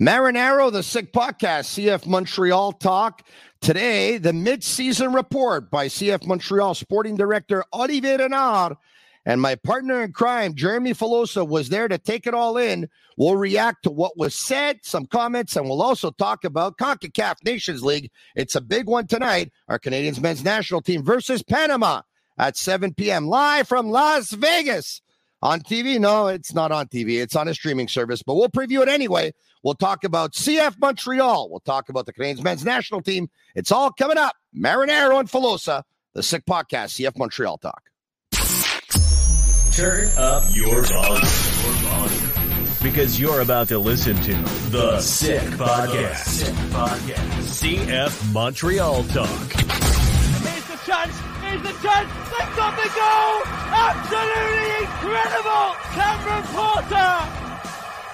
Marinaro, the Sick Podcast, CF Montreal Talk. Today, the mid-season report by CF Montreal Sporting Director Olivier Renard and my partner in crime, Jeremy Filosa, was there to take it all in. We'll react to what was said, some comments, and we'll also talk about CONCACAF Nations League. It's a big one tonight. Our Canadians men's national team versus Panama at 7 p.m. live from Las Vegas on TV. No, it's not on TV. It's on a streaming service, but we'll preview it anyway. We'll talk about CF Montreal. We'll talk about the Canadians men's national team. It's all coming up. Marinaro and Filosa, the Sick Podcast, CF Montreal Talk. Turn up your volume. Because you're about to listen to The Sick Podcast. Sick Podcast. CF Montreal Talk. Here's the chance. Here's the chance. They've got the goal. Absolutely incredible. Cameron Porter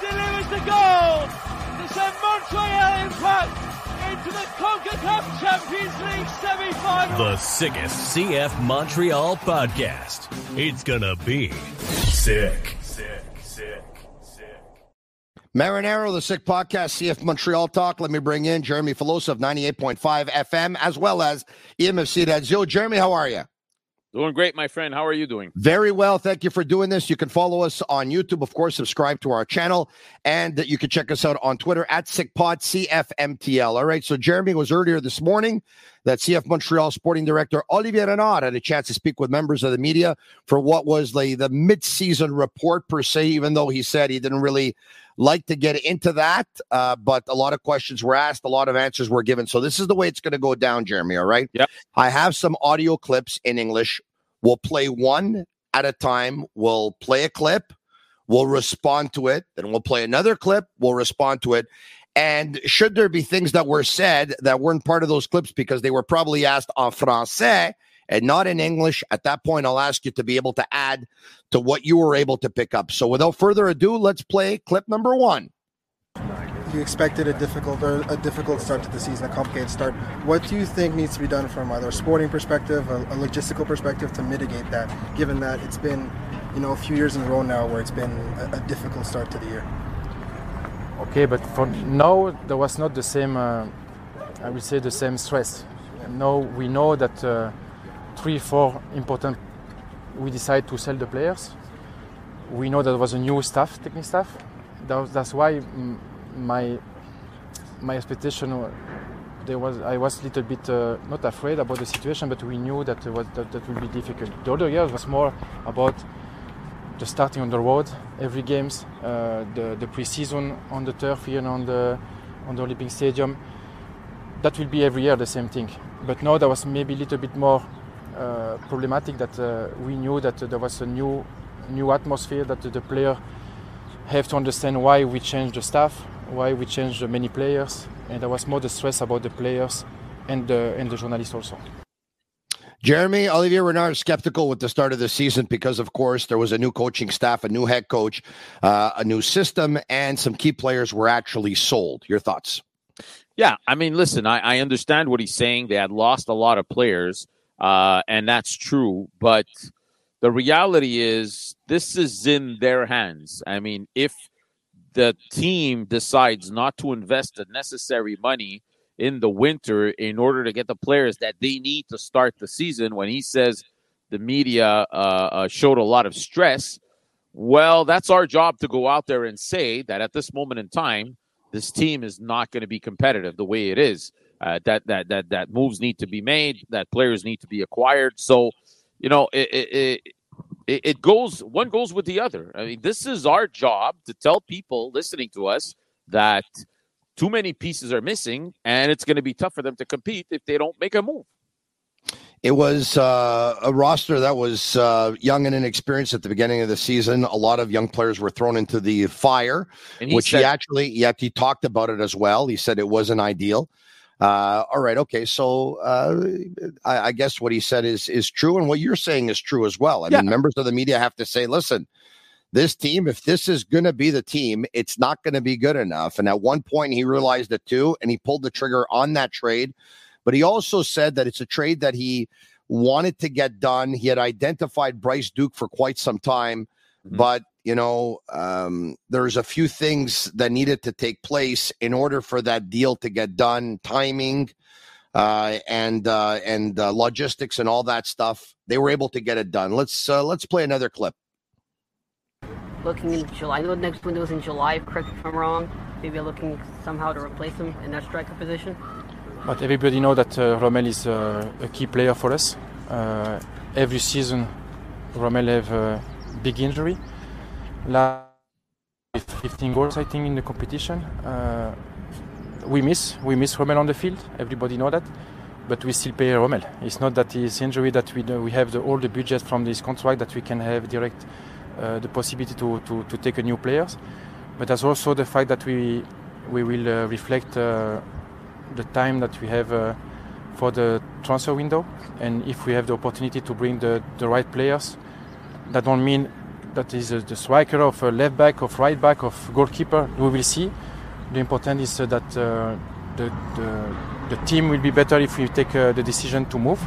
delivers the goal to send Montreal Impact into the CONCACAF Champions League semi-final. The sickest CF Montreal podcast. It's gonna be sick. Marinaro, the Sick Podcast, CF Montreal Talk. Let me bring in Jeremy Filosa of 98.5 FM, as well as EMFC Yo, Jeremy, how are you? Doing great, my friend. How are you doing? Very well. Thank you for doing this. You can follow us on YouTube, of course, subscribe to our channel, and you can check us out on Twitter at SickPod CFMTL. All right. So Jeremy was earlier this morning that CF Montreal sporting director Olivier Renard had a chance to speak with members of the media for what was the, the mid-season report per se, even though he said he didn't really like to get into that. Uh, but a lot of questions were asked, a lot of answers were given. So this is the way it's going to go down, Jeremy. All right. Yeah. I have some audio clips in English. We'll play one at a time. We'll play a clip. We'll respond to it. Then we'll play another clip. We'll respond to it. And should there be things that were said that weren't part of those clips because they were probably asked en français and not in English, at that point, I'll ask you to be able to add to what you were able to pick up. So without further ado, let's play clip number one. You expected a difficult a difficult start to the season, a complicated start. What do you think needs to be done from either a sporting perspective, a, a logistical perspective, to mitigate that? Given that it's been, you know, a few years in a row now where it's been a, a difficult start to the year. Okay, but for now there was not the same. Uh, I would say the same stress. Now we know that uh, three, four important. We decide to sell the players. We know there was a new staff, technical staff. That, that's why my my expectation there was I was a little bit uh, not afraid about the situation, but we knew that was, that, that would be difficult. The other years was more about the starting on the road, every games, uh, the the preseason on the turf here and on the on the Olympic Stadium. That will be every year the same thing. But now there was maybe a little bit more problematic that uh, we knew that there was a new new atmosphere that the player have to understand why we changed the staff, why we changed many players, and there was more the stress about the players and the and the journalists also. Jeremy Olivier Renard skeptical with the start of the season because, of course, there was a new coaching staff, a new head coach, uh, a new system, and some key players were actually sold. Your thoughts? Yeah, I mean, listen, I, I understand what he's saying. They had lost a lot of players, uh, and that's true. But the reality is, this is in their hands. I mean, if the team decides not to invest the necessary money in the winter in order to get the players that they need to start the season, when he says the media uh, uh, showed a lot of stress, well, that's our job to go out there and say that at this moment in time, this team is not going to be competitive the way it is. Uh, that that that that moves need to be made. That players need to be acquired. So, you know, it, it, it, it goes one goes with the other. I mean, this is our job to tell people listening to us that too many pieces are missing, and it's going to be tough for them to compete if they don't make a move. It was uh, a roster that was uh, young and inexperienced at the beginning of the season. A lot of young players were thrown into the fire, he which said- he actually, yet he talked about it as well. He said it wasn't ideal. Uh, all right, okay. So uh, I, I, guess what he said is is true, and what you're saying is true as well. I yeah. mean, members of the media have to say, listen, this team, if this is going to be the team, it's not going to be good enough. And at one point, he realized it too, and he pulled the trigger on that trade but he also said that it's a trade that he wanted to get done. He had identified Bryce Duke for quite some time, mm-hmm. but you know, um, there's a few things that needed to take place in order for that deal to get done. Timing, uh, and uh, and uh, logistics and all that stuff. They were able to get it done. Let's uh, let's play another clip. Looking in July, I know the next window is in July. Correct if I'm wrong. Maybe looking somehow to replace him in that striker position. But everybody know that uh, Romell is uh, a key player for us. Uh, every season, Romell have a big injury. Last 15 goals, I think, in the competition. Uh, we miss we miss Romell on the field. Everybody know that, but we still pay Romell. It's not that his injury that we we have the, all the budget from this contract that we can have direct uh, the possibility to, to, to take a new players. But there's also the fact that we we will uh, reflect the time that we have uh, for the transfer window, and if we have the opportunity to bring the, the right players, that don't mean that is uh, the striker of a left back, of right back, of goalkeeper. We will see. The important is uh, that uh, the, the, the team will be better if we take uh, the decision to move.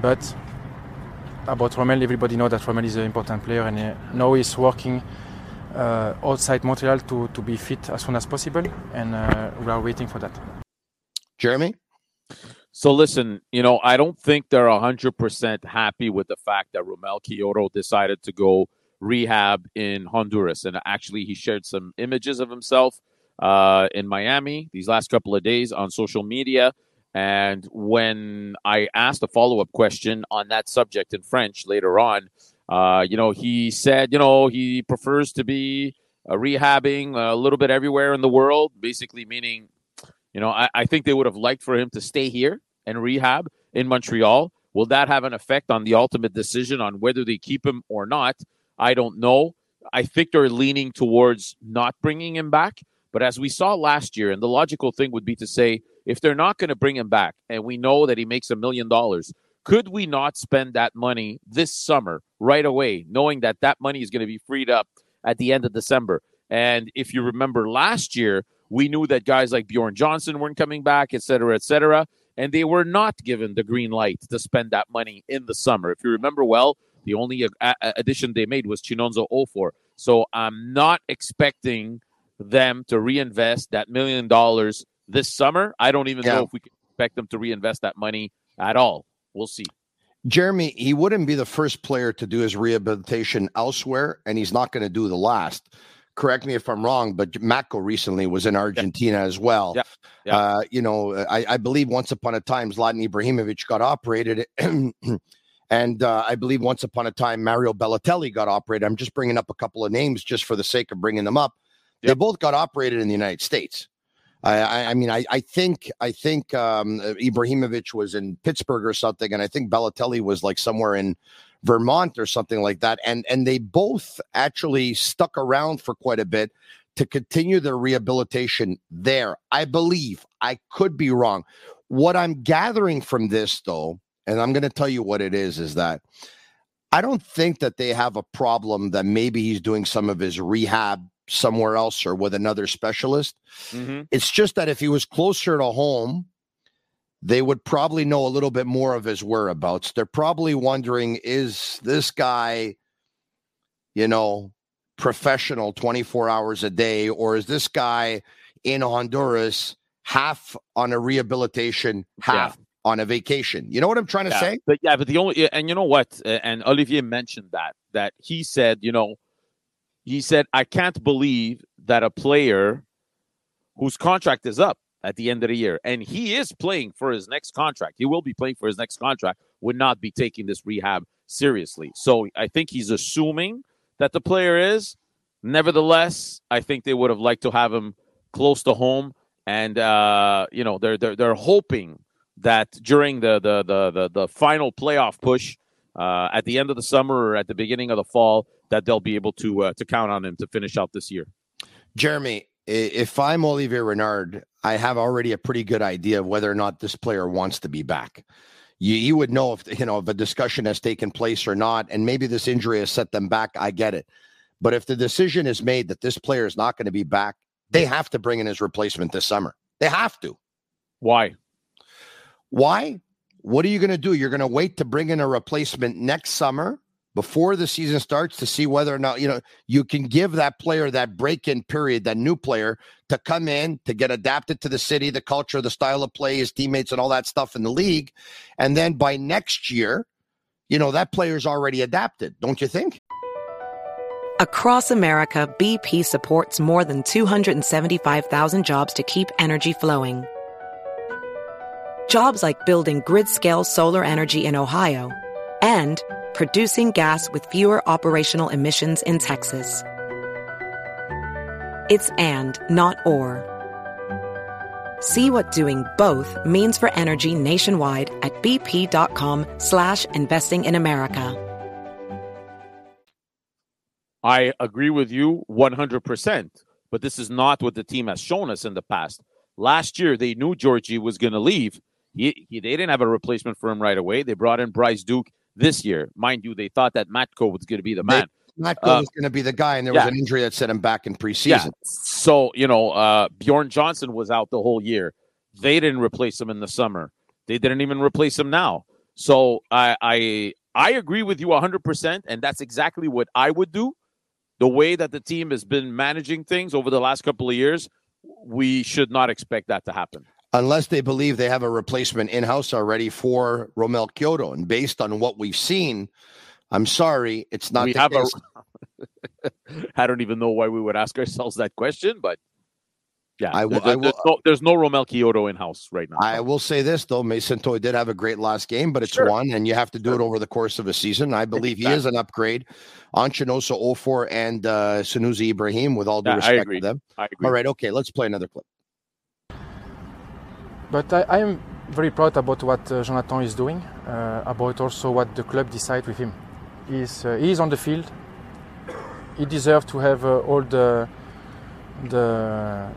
But about Romell, everybody knows that Romell is an important player, and uh, now he's working uh, outside Montreal to, to be fit as soon as possible, and we are waiting for that. Jeremy? So listen, you know, I don't think they're 100% happy with the fact that Romell Quioto decided to go rehab in Honduras. And actually, he shared some images of himself uh, in Miami these last couple of days on social media. And when I asked a follow up question on that subject in French later on, uh, you know, he said, you know, he prefers to be uh, rehabbing a little bit everywhere in the world, basically meaning you know, I, I think they would have liked for him to stay here and rehab in Montreal. Will that have an effect on the ultimate decision on whether they keep him or not? I don't know. I think they're leaning towards not bringing him back. But as we saw last year, and the logical thing would be to say, if they're not going to bring him back, and we know that he makes a million dollars, could we not spend that money this summer right away, knowing that that money is going to be freed up at the end of December? And if you remember last year, we knew that guys like Bjorn Johnsen weren't coming back, et cetera, et cetera. And they were not given the green light to spend that money in the summer. If you remember well, the only addition they made was Chinonso Offor. So I'm not expecting them to reinvest that million dollars this summer. I don't even yeah. know if we can expect them to reinvest that money at all. We'll see. Jeremy, he wouldn't be the first player to do his rehabilitation elsewhere, and he's not going to do the last correct me if I'm wrong, but Matko recently was in Argentina yeah. as well. Yeah. yeah. Uh, you know, I, I, believe once upon a time Zlatan Ibrahimovic got operated, and uh, I believe once upon a time Mario Balotelli got operated. I'm just bringing up a couple of names just for the sake of bringing them up. They both got operated in the United States. I, I, mean, I, I think I think um, Ibrahimovic was in Pittsburgh or something, and I think Balotelli was like somewhere in Vermont or something like that. And and they both actually stuck around for quite a bit to continue their rehabilitation there. I believe I could be wrong. What I'm gathering from this though, and I'm going to tell you what it is, is that I don't think that they have a problem that maybe he's doing some of his rehab somewhere else or with another specialist. Mm-hmm. It's just that if he was closer to home, they would probably know a little bit more of his whereabouts. They're probably wondering is this guy, you know, professional 24 hours a day, or is this guy in Honduras half on a rehabilitation, half yeah. on a vacation? You know what I'm trying to yeah. say? But yeah, but the only, and you know what? Uh, and Olivier mentioned that, that he said, you know, he said, I can't believe that a player whose contract is up at the end of the year, and he is playing for his next contract. He will be playing for his next contract. Would not be taking this rehab seriously. So I think he's assuming that the player is. Nevertheless, I think they would have liked to have him close to home, and uh, you know they're they're they're hoping that during the the the the, the final playoff push uh, at the end of the summer or at the beginning of the fall that they'll be able to uh, to count on him to finish out this year. Jeremy, if I'm Olivier Renard, I have already a pretty good idea of whether or not this player wants to be back. You, you would know if you know if a discussion has taken place or not, and maybe this injury has set them back. I get it, but if the decision is made that this player is not going to be back, they have to bring in his replacement this summer. They have to. Why? Why? What are you going to do? You're going to wait to bring in a replacement next summer before the season starts to see whether or not you know you can give that player that break-in period that new player to come in to get adapted to the city the culture the style of play his teammates and all that stuff in the league. And then by next year you know that player's already adapted don't you think? Across america bp supports more than 275000 jobs to keep energy flowing. Jobs like building grid-scale solar energy in ohio and producing gas with fewer operational emissions in Texas. It's and, not or. See what doing both means for energy nationwide at bp.com slash investing in America. I agree with you 100%, but this is not what the team has shown us in the past. Last year, they knew Djordje was going to leave. He, he, they didn't have a replacement for him right away. They brought in Bryce Duke this year. Mind you, they thought that Matko was going to be the man. Matko uh, was going to be the guy, and there yeah. was an injury that set him back in preseason. Yeah. So, you know, uh, Bjorn Johnsen was out the whole year. They didn't replace him in the summer. They didn't even replace him now. So I I I agree with you 100%, and that's exactly what I would do. The way that the team has been managing things over the last couple of years, we should not expect that to happen unless they believe they have a replacement in house already for Romell Quioto. And based on what we've seen, I'm sorry, it's not. We have case. a. I don't even know why we would ask ourselves that question, but yeah, I will. There's, I will, there's, no, there's no Romell Quioto in house right now. I will say this though, Mason Toye did have a great last game, but it's sure. one, and you have to do it over the course of a season. I believe exactly. he is an upgrade on Chinonso Offor and uh, Sunusi Ibrahim. With all due yeah, respect to them. All right, okay, let's play another clip. But I, am very proud about what uh, Jonathan is doing, uh, about also what the club decide with him. He's, uh, he is on the field. He deserves to have uh, all the the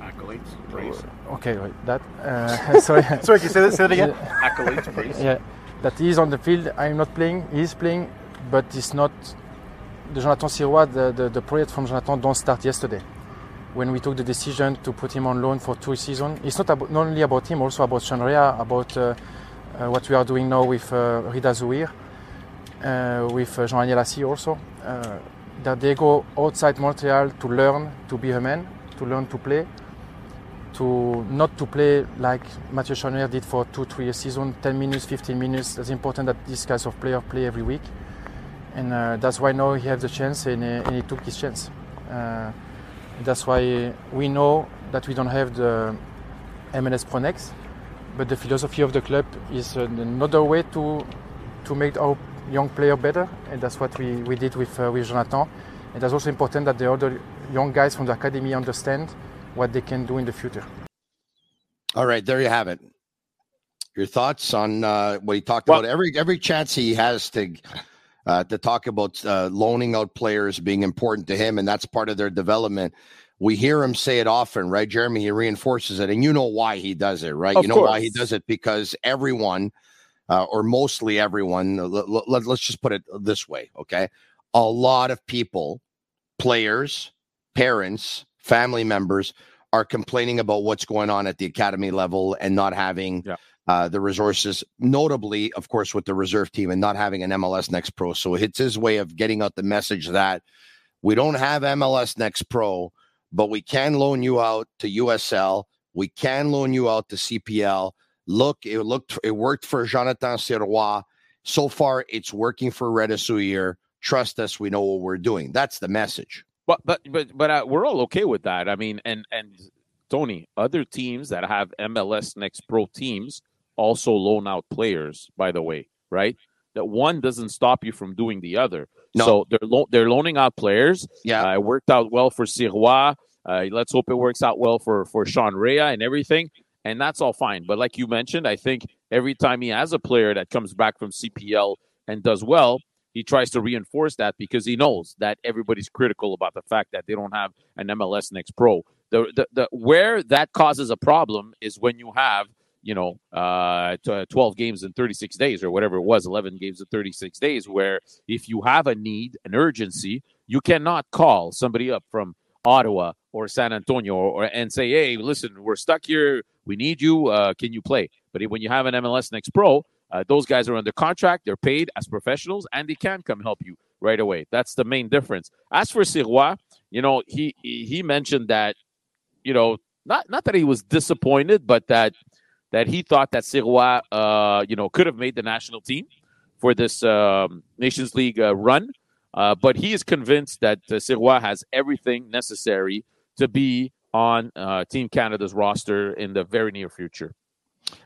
accolades, praise. Okay, wait, that. Uh, sorry. sorry, can you say that, say that again? accolades, praise. Yeah, that he is on the field. I'm not playing. He is playing, but it's not. The Jonathan Sirois, the, the, the project from Jonathan don't start yesterday when we took the decision to put him on loan for two seasons. It's not, not only about him, also about Sean about uh, uh, what we are doing now with uh, Rida Zouhir, uh, with uh, Jean-Aniel Assi also. Uh, that they go outside Montreal to learn to be a man, to learn to play, to not to play like Mathieu Choinière did for two, three seasons, 10 minutes, 15 minutes. It's important that these kinds of players play every week. And that's why now he has the chance and, and he took his chance. That's why we know that we don't have the MLS Pro Next, but the philosophy of the club is another way to to make our young player better, and that's what we, we did with uh, with Jonathan. And that's also important that the other young guys from the academy understand what they can do in the future. All right, there you have it. Your thoughts on uh, what he talked well, about? Every every chance he has to uh, to talk about uh, loaning out players being important to him, and that's part of their development. We hear him say it often, right, Jeremy? He reinforces it, and you know why he does it, right? Of you know course. why he does it because everyone, uh, or mostly everyone, let, let, let's just put it this way, okay? A lot of people, players, parents, family members are complaining about what's going on at the academy level and not having. Yeah uh, the resources, notably, of course, with the reserve team and not having an MLS Next Pro. So it's his way of getting out the message that we don't have MLS Next Pro, but we can loan you out to USL. We can loan you out to CPL. Look, it looked, it worked for Jonathan Sirois. So far, it's working for Rida Trust us, we know what we're doing. That's the message. But but but but uh, we're all okay with that. I mean, and and Tony, other teams that have MLS Next Pro teams also loan out players, by the way, right? That one doesn't stop you from doing the other. No. So they're lo- they're loaning out players. Yeah, uh, it worked out well for Sirois. Uh, let's hope it works out well for for Sean Rea and everything. and that's all fine. But like you mentioned, I think every time he has a player that comes back from CPL and does well, he tries to reinforce that because he knows that everybody's critical about the fact that they don't have an MLS Next Pro. The, the, the where that causes a problem is when you have you know uh, 12 games in 36 days or whatever it was 11 games in 36 days where if you have a need an urgency you cannot call somebody up from ottawa or san antonio or, and say hey listen we're stuck here we need you uh, can you play but when you have an mls next pro uh, those guys are under contract. They're paid as professionals, and they can come help you right away. That's the main difference. As for Sirois, you know, he he mentioned that, you know, not not that he was disappointed, but that that he thought that Sirois, uh, you know, could have made the national team for this um, Nations League uh, run. Uh, but he is convinced that uh, Sirois has everything necessary to be on uh, Team Canada's roster in the very near future.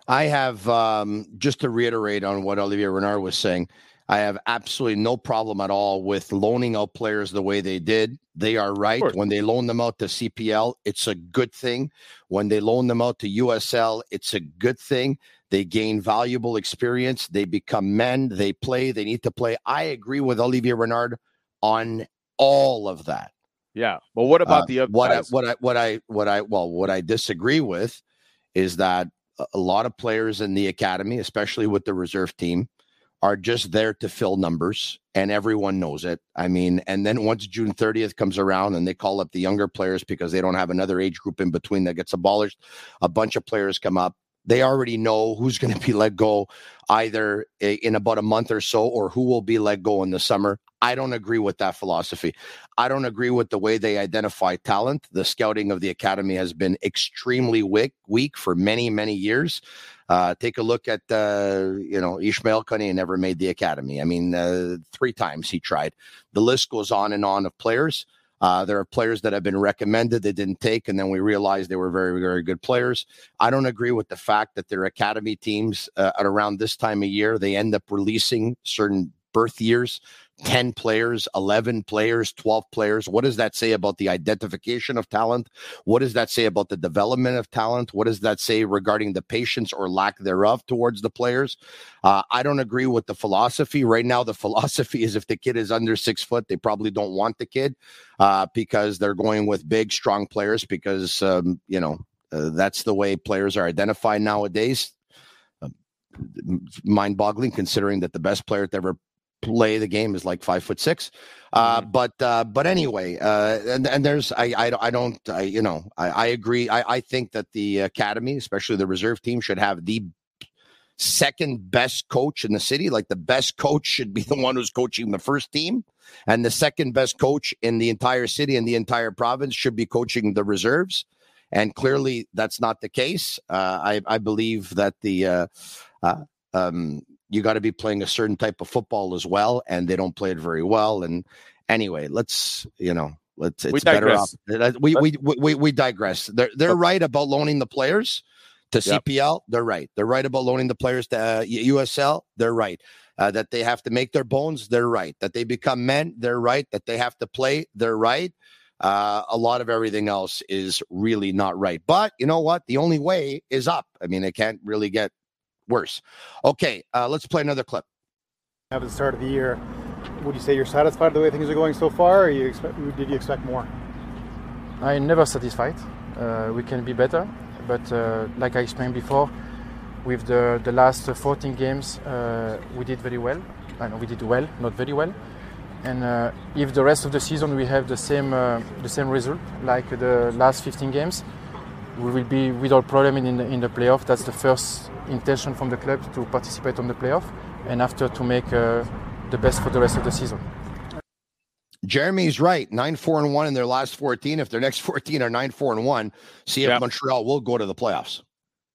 I have um, just to reiterate on what Olivier Renard was saying. I have absolutely no problem at all with loaning out players the way they did. They are right. When they loan them out to CPL, it's a good thing. When they loan them out to USL, it's a good thing. They gain valuable experience. They become men. They play. They need to play. I agree with Olivier Renard on all of that. Yeah. But what about uh, the other what I, what I what I what I well what I disagree with is that a lot of players in the academy, especially with the reserve team, are just there to fill numbers and everyone knows it. I mean, and then once June 30th comes around and they call up the younger players because they don't have another age group in between that gets abolished, a bunch of players come up they already know who's going to be let go either in about a month or so or who will be let go in the summer. I don't agree with that philosophy. I don't agree with the way they identify talent. The scouting of the academy has been extremely weak, weak for many, many years. Uh, take a look at, uh, you know, Ismaël Koné never made the academy. I mean, uh, three times he tried. The list goes on and on of players. Uh, there are players that have been recommended they didn't take, and then we realized they were very, very good players. I don't agree with the fact that their academy teams uh, at around this time of year they end up releasing certain birth years 10 players, 11 players, 12 players. What does that say about the identification of talent? What does that say about the development of talent? What does that say regarding the patience or lack thereof towards the players? Uh, I don't agree with the philosophy. Right now, the philosophy is if the kid is under six foot, they probably don't want the kid uh, because they're going with big, strong players because, um, you know, uh, that's the way players are identified nowadays um, mind boggling considering that the best player to ever play the game is like five foot six. Uh, mm-hmm. But uh, but anyway, uh, and and there's I I, I don't I, you know I, I agree. I, I think that the academy, especially the reserve team, should have the second best coach in the city. Like the best coach should be the one who's coaching the first team, and the second best coach in the entire city and the entire province should be coaching the reserves. And clearly, that's not the case. Uh, I I believe that the uh, uh, um, you got to be playing a certain type of football as well, and they don't play it very well. And anyway, let's you know, let's it's better off. We, we we we digress. They're they're right about loaning the players to yep. CPL. They're right. They're right about loaning the players to uh, USL. They're right. Uh, that they have to make their bones. They're right. That they become men. They're right. That they have to play. They're right. Uh, a lot of everything else is really not right. But you know what? The only way is up. I mean, it can't really get worse. Okay, uh, let's play another clip. At the start of the year, would you say you're satisfied with the way things are going so far, or you expect, did you expect more? I'm never satisfied. Uh, we can be better, but uh, like I explained before, with the, the last 14 games, uh, we did very well. I know we did well, not very well. And uh, if the rest of the season we have the same uh, the same result like the last 15 games, we will be without problem in the, in the playoff. That's the first intention from the club to participate on the playoff, and after to make uh, the best for the rest of the season. Jeremy's right. Nine four and one in their last fourteen. If their next fourteen are nine four and one, CF yeah. Montreal will go to the playoffs.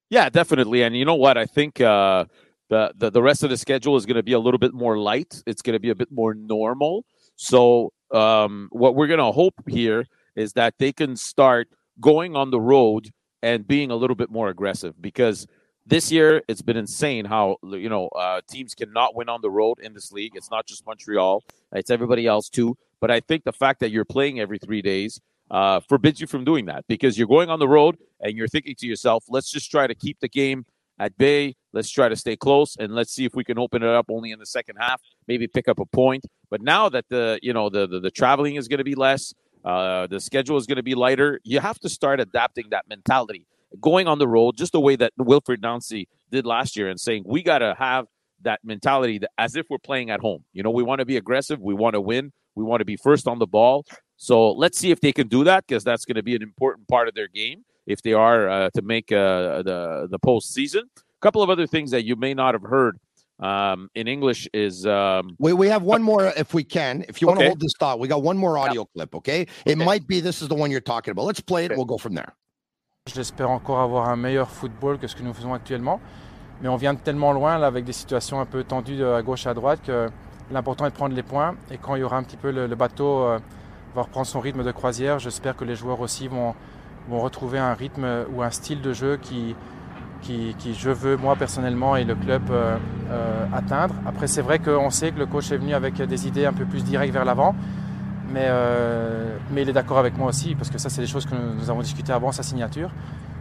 Yeah, definitely. And you know what? I think uh, the, the the rest of the schedule is going to be a little bit more light. It's going to be a bit more normal. So um, what we're going to hope here is that they can start going on the road and being a little bit more aggressive because this year it's been insane how you know uh, teams cannot win on the road in this league. It's not just Montreal; it's everybody else too. But I think the fact that you're playing every three days, uh, forbids you from doing that because you're going on the road and you're thinking to yourself, let's just try to keep the game at bay. Let's try to stay close and let's see if we can open it up only in the second half, maybe pick up a point. But now that the you know the the, the traveling is going to be less, uh, the schedule is going to be lighter, you have to start adapting that mentality, going on the road just the way that Wilfried Nancy did last year, and saying we got to have that mentality that, as if we're playing at home. You know, we want to be aggressive, we want to win, we want to be first on the ball. So let's see if they can do that because that's going to be an important part of their game if they are uh, to make uh, the the postseason. A couple of other things that you may not have heard um, in English is um, we we have one more if we can. If you want Okay. to hold this thought, we got one more audio clip. Okay, it might be this is the one you're talking about. Let's play it. We'll go from there. J'espère encore avoir un meilleur football que ce que nous faisons actuellement. Mais on vient de tellement loin avec des situations un peu tendues à gauche à droite que l'important est de prendre les points. Et quand il y aura un petit peu le, bateau euh, va reprendre son rythme de croisière, j'espère que les joueurs aussi vont, retrouver un rythme ou un style de jeu qui je veux moi personnellement et le club euh, euh, atteindre. Après c'est vrai qu'on sait que le coach est venu avec des idées un peu plus directes vers l'avant. Mais, euh, mais il est d'accord avec moi aussi, parce que ça, c'est des choses que nous, avons discuté avant sa signature,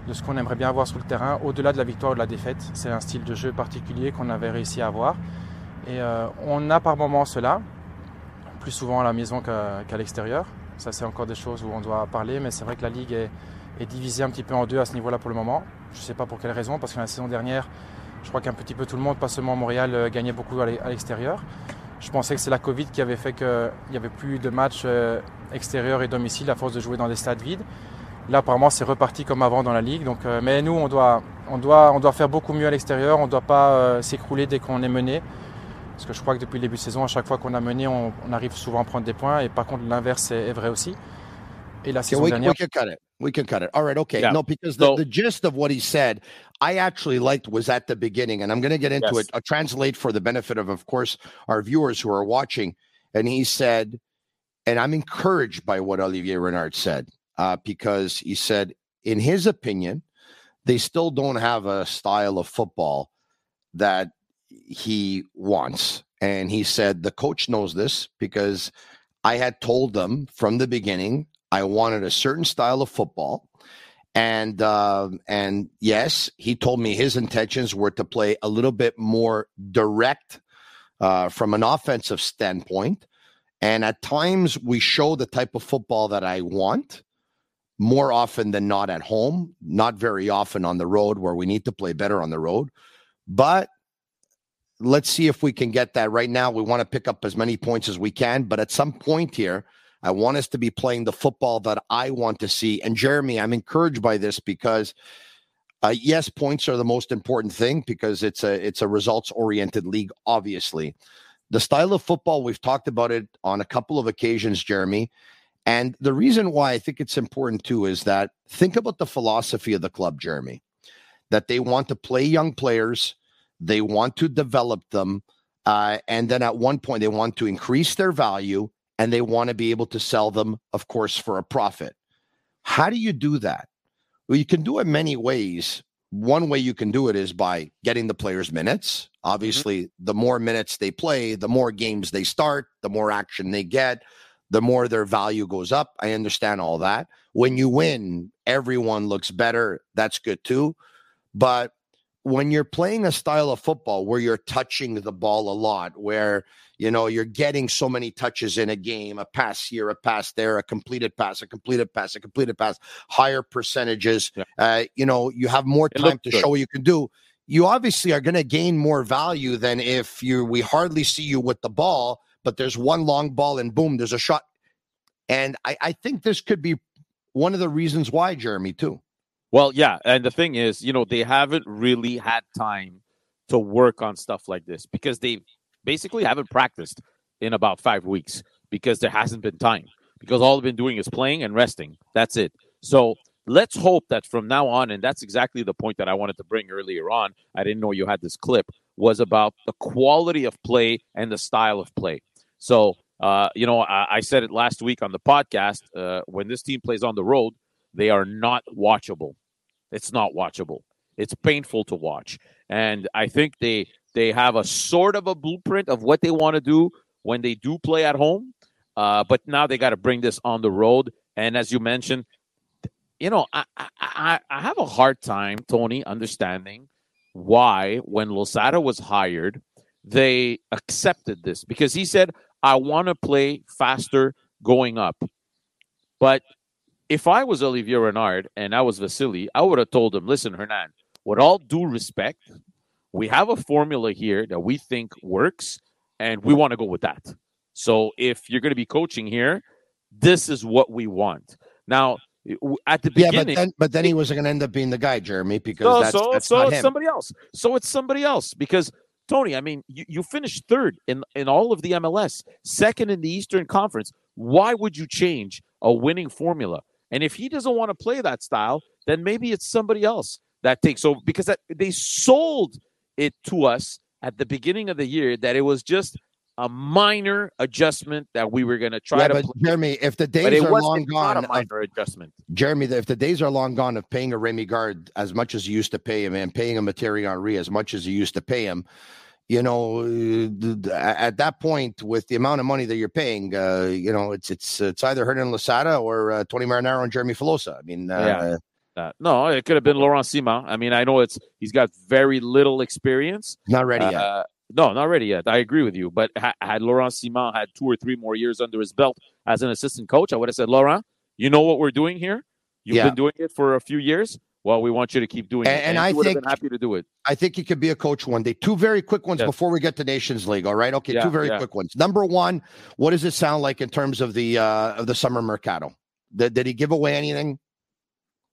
de ce qu'on aimerait bien avoir sur le terrain, au-delà de la victoire ou de la défaite. C'est un style de jeu particulier qu'on avait réussi à avoir. Et euh, on a par moments cela, plus souvent à la maison qu'à l'extérieur. Ça, c'est encore des choses où on doit parler, mais c'est vrai que la Ligue est, divisée un petit peu en deux à ce niveau-là pour le moment. Je ne sais pas pour quelle raison, parce que la saison dernière, je crois qu'un petit peu tout le monde, pas seulement Montréal, euh, gagnait beaucoup à l'extérieur. Je pensais que c'est la Covid qui avait fait qu'il n'y avait plus de matchs euh, extérieurs et domicile à force de jouer dans des stades vides. Là, apparemment, c'est reparti comme avant dans la ligue. Donc, euh, mais nous, on doit, on, doit, on doit faire beaucoup mieux à l'extérieur. On ne doit pas euh, s'écrouler dès qu'on est mené. Parce que je crois que depuis le début de saison, à chaque fois qu'on a mené, on, on arrive souvent à prendre des points. Et par contre, l'inverse est, est vrai aussi. Et la saison dernière, we can cut it. We can cut it. All right. Okay. Yeah. No, because the, So- the gist of what he said, I actually liked was at the beginning, and I'm going to get into Yes. it. I'll translate for the benefit of, of course, our viewers who are watching. And he said, and I'm encouraged by what Olivier Renard said, uh, because he said, in his opinion, they still don't have a style of football that he wants. And he said, the coach knows this because I had told them from the beginning I wanted a certain style of football. And uh, and yes, he told me his intentions were to play a little bit more direct uh, from an offensive standpoint. And at times we show the type of football that I want more often than not at home, not very often on the road where we need to play better on the road. But let's see if we can get that right now. We want to pick up as many points as we can, but at some point here, I want us to be playing the football that I want to see. And Jeremy, I'm encouraged by this because uh, yes, points are the most important thing because it's a it's a results oriented league. Obviously, the style of football we've talked about it on a couple of occasions, Jeremy. And the reason why I think it's important too is that think about the philosophy of the club, Jeremy, that they want to play young players, they want to develop them, uh, and then at one point they want to increase their value and they want to be able to sell them, of course, for a profit. How do you do that? Well, you can do it many ways. One way you can do it is by getting the players minutes. Mm-hmm. Obviously, the more minutes they play, the more games they start, the more action they get, the more their value goes up. I understand all that. When you win, everyone looks better. That's good too. But when you're playing a style of football where you're touching the ball a lot, where you know you're getting so many touches in a game, a pass here, a pass there, a completed pass, a completed pass, a completed pass, higher percentages. Yeah. Uh, you know, you have more time to good. show what you can do. You obviously are going to gain more value than if you we hardly see you with the ball, but there's one long ball and boom, there's a shot. And I, I think this could be one of the reasons why, Jeremy, too. Well, yeah, and the thing is, you know, they haven't really had time to work on stuff like this because they basically haven't practiced in about five weeks because there hasn't been time because all they've been doing is playing and resting. That's it. So let's hope that from now on, and that's exactly the point that I wanted to bring earlier on. I didn't know you had this clip was about the quality of play and the style of play. So, uh, you know, I, I said it last week on the podcast. Uh, when this team plays on the road, they are not watchable. It's not watchable. It's painful to watch. And I think they they have a sort of a blueprint of what they want to do when they do play at home. Uh, but now they got to bring this on the road And as you mentioned, you know, I, I, I have a hard time, Tony, understanding why when Losada was hired, they accepted this because he said, I want to play faster going up. But if I was Olivier Renard and I was Vassili, I would have told him, listen, Hernan, with all due respect, we have a formula here that we think works, and we want to go with that. So if you're going to be coaching here, this is what we want. Now, at the beginning, yeah, but then, but then he wasn't going to end up being the guy, Jeremy, because that's, so, that's so not it's him. somebody else. So it's somebody else because Tony, I mean, you, you finished third in in all of the MLS, second in the Eastern Conference. Why would you change a winning formula? And if he doesn't want to play that style, then maybe it's somebody else that takes over because that, they sold it to us at the beginning of the year that it was just a minor adjustment that we were going to try yeah, to but play. Jeremy, if the days are was long it's not gone, a of, minor adjustment. Jeremy, if the days are long gone of paying a Rémi Garde as much as you used to pay him and paying a Materi Henry as much as you used to pay him, you know, at that point, with the amount of money that you're paying, uh, you know, it's it's it's either Hernan Losada or uh, Tony Marinaro and Jeremy Filosa. I mean, uh, Yeah. Uh, no, it could have been Laurent Ciman. I mean, I know it's he's got very little experience. not ready yet. Uh, no, not ready yet. I agree with you. But ha- had Laurent Ciman had two or three more years under his belt as an assistant coach, I would have said, Laurent, you know what we're doing here. You've Yeah. been doing it for a few years. Well, we want you to keep doing And- it. and I he would have think- been happy to do it. I think he could be a coach one day. Two very quick ones Yes. before we get to Nations League. All right, okay, Yeah, two very yeah. quick ones. Number one, what does it sound like in terms of the uh, of the summer mercado? Did, did he give away anything?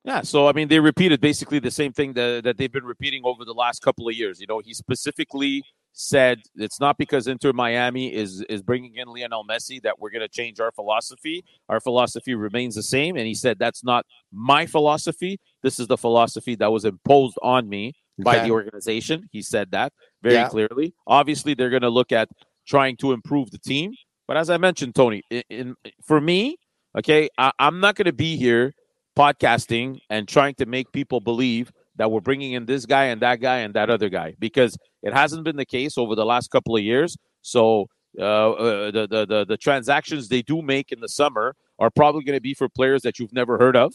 Yeah, so I mean, they repeated basically the same thing that, that they've been repeating over the last couple of years. You know, he specifically said it's not because Inter Miami is is bringing in Lionel Messi that we're going to change our philosophy. Our philosophy remains the same, and he said that's not my philosophy. This is the philosophy that was imposed on me by Okay. the organization. He said that very Yeah. clearly. Obviously, they're going to look at trying to improve the team. But as I mentioned, Tony, in, in for me, okay, I, I'm not going to be here podcasting and trying to make people believe that we're bringing in this guy and that guy and that other guy because it hasn't been the case over the last couple of years. So uh, uh, the, the the the transactions they do make in the summer are probably going to be for players that you've never heard of.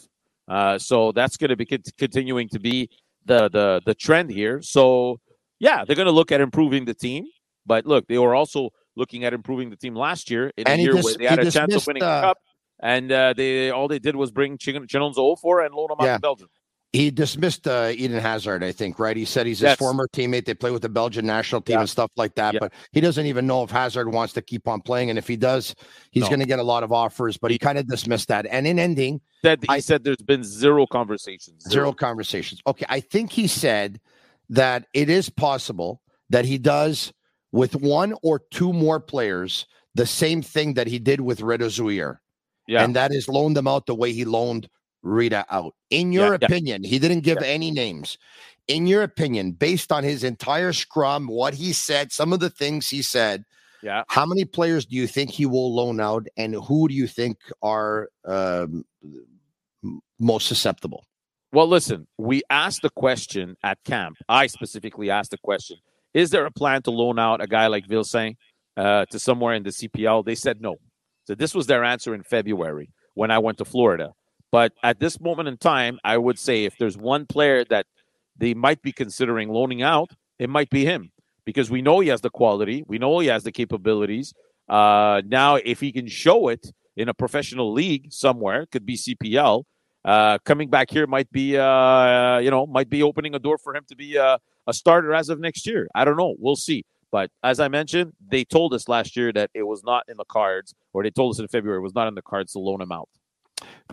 Uh, so that's going to be cont- continuing to be the the the trend here. So yeah, they're going to look at improving the team. But look, they were also looking at improving the team last year in And a year dis- where they had a chance of winning the uh, cup, and uh, they all they did was bring Chin- Chinonso for and loan him out Yeah. to Belgium. He dismissed uh, Eden Hazard, I think, right? He said he's his Yes. former teammate. They play with the Belgian national team Yeah. and stuff like that. Yeah. But he doesn't even know if Hazard wants to keep on playing. And if he does, he's No. going to get a lot of offers. But he kind of dismissed that. And in ending, Said he I- said there's been zero conversations. zero conversations. Okay, I think he said that it is possible that he does with one or two more players the same thing that he did with Rida Zouhir, Yeah. and that is loan them out the way he loaned Rida out. In your Yeah, yeah. opinion, he didn't give any names. In your opinion, based on his entire scrum, what he said, some of the things he said, yeah. how many players do you think he will loan out, and who do you think are um, most susceptible? Well, listen, we asked the question at camp. I specifically asked the question: Is there a plan to loan out a guy like Vilsaint uh, to somewhere in the CPL? They said no. So this was their answer in February when I went to Florida. But at this moment in time, I would say if there's one player that they might be considering loaning out, it might be him because we know he has the quality, we know he has the capabilities. Uh, now, if he can show it in a professional league somewhere, could be CPL. Uh, coming back here might be, uh, you know, might be opening a door for him to be a, a starter as of next year. I don't know. We'll see. But as I mentioned, they told us last year that it was not in the cards, or they told us in February it was not in the cards to loan him out.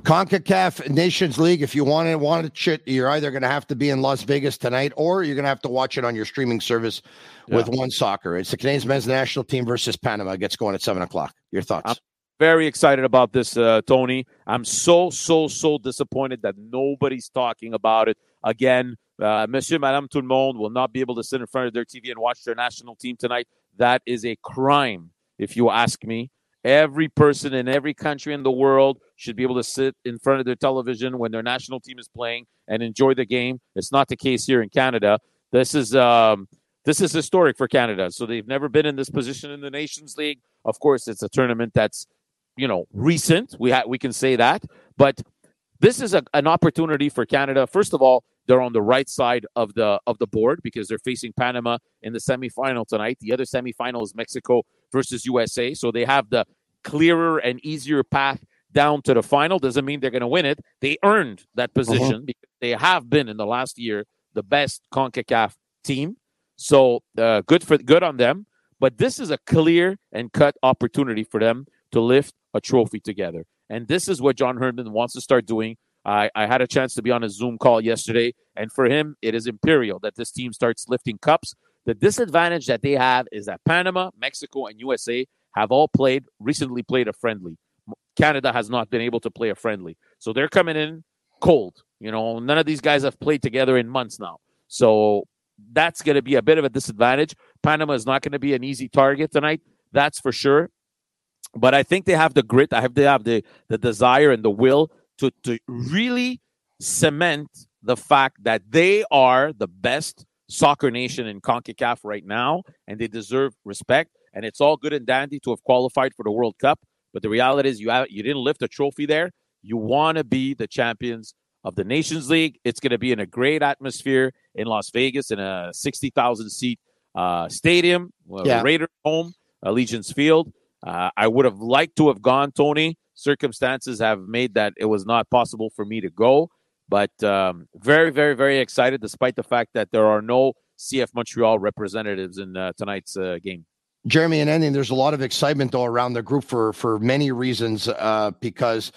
CONCACAF Nations League, if you want to want to chit, you're either going to have to be in Las Vegas tonight or you're going to have to watch it on your streaming service with OneSoccer. It's the Canadian men's national team versus Panama. It gets going at seven o'clock. Your thoughts? I'm very excited about this, uh, Tony. I'm so, so, so disappointed that nobody's talking about it. Again, uh, Monsieur, Madame, tout le monde will not be able to sit in front of their TV and watch their national team tonight. That is a crime, if you ask me. Every person in every country in the world should be able to sit in front of their television when their national team is playing and enjoy the game. It's not the case here in Canada. This is um, this is historic for Canada. So they've never been in this position in the Nations League. Of course, it's a tournament that's you know, recent. We ha- we can say that, but this is a, an opportunity for Canada. First of all, they're on the right side of the of the board because they're facing Panama in the semifinal tonight. The other semifinal is Mexico versus USA, so they have the clearer and easier path down to the final. Doesn't mean they're going to win it. They earned that position uh-huh. because they have been in the last year the best CONCACAF team. So uh, good for good on them. But this is a clear and cut opportunity for them to lift a trophy together. And this is what John Herdman wants to start doing. I, I had a chance to be on a Zoom call yesterday, and for him, it is imperial that this team starts lifting cups. The disadvantage that they have is that Panama, Mexico, and USA have all played recently played a friendly. Canada has not been able to play a friendly, so they're coming in cold. You know, none of these guys have played together in months now, so that's going to be a bit of a disadvantage. Panama is not going to be an easy target tonight, that's for sure. But I think they have the grit. I have they have the the desire and the will to to really cement the fact that they are the best soccer nation in CONCACAF right now, and they deserve respect. And it's all good and dandy to have qualified for the World Cup, but the reality is you have you didn't lift a trophy there. You want to be the champions of the Nations League. It's going to be in a great atmosphere in Las Vegas in a sixty thousand seat uh, stadium, yeah. Raiders home, Allegiant Field. Uh, I would have liked to have gone, Tony. Circumstances have made that it was not possible for me to go, but um, very, very, very excited, despite the fact that there are no CF Montreal representatives in uh, tonight's uh, game. Jeremy and Andy, there's a lot of excitement though around the group for for many reasons. Uh, because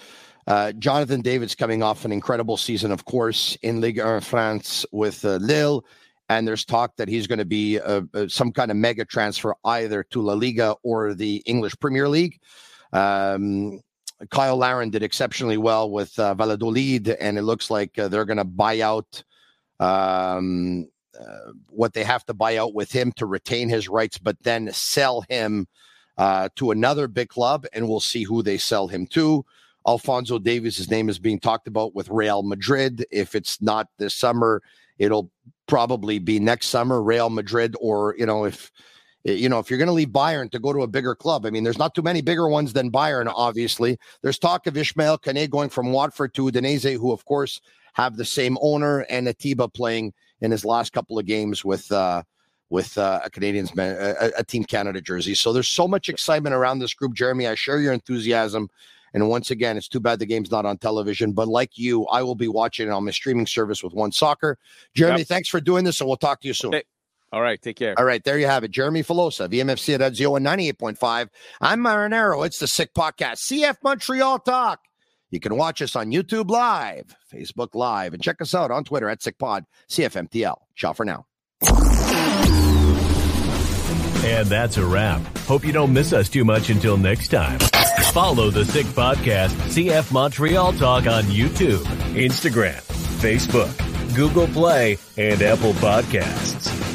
uh, Jonathan David's coming off an incredible season, of course, in Ligue 1 France with uh, Lille and there's talk that he's going to be a, a, some kind of mega transfer either to La Liga or the English Premier League. Um, Cyle Larin did exceptionally well with uh, Valladolid, and it looks like uh, they're going to buy out um, uh, what they have to buy out with him to retain his rights, but then sell him uh, to another big club, and we'll see who they sell him to. Alfonso Davies, his name is being talked about with Real Madrid. If it's not this summer, it'll probably be next summer, Real Madrid, or you know, if you know, if you're going to leave Bayern to go to a bigger club, I mean, there's not too many bigger ones than Bayern, obviously. There's talk of Ismaël Koné going from Watford to Udinese, who, of course, have the same owner, and Atiba playing in his last couple of games with uh, with uh, a Canadian's a, a Team Canada jersey. So there's so much excitement around this group, Jeremy. I share your enthusiasm. And once again, it's too bad the game's not on television. But like you, I will be watching it on my streaming service with OneSoccer. Jeremy, yep. thanks for doing this, and we'll talk to you soon. All right, take care. All right, there you have it. Jeremy Filosa, VMFC at Edzio 98.5. I'm Marinaro. It's the Sick Podcast, CF Montreal Talk. You can watch us on YouTube Live, Facebook Live, and check us out on Twitter at SickPod, CFMTL. Ciao for now. And that's a wrap. Hope you don't miss us too much until next time. Follow the Sick Podcast, CF Montreal Talk on YouTube, Instagram, Facebook, Google Play, and Apple Podcasts.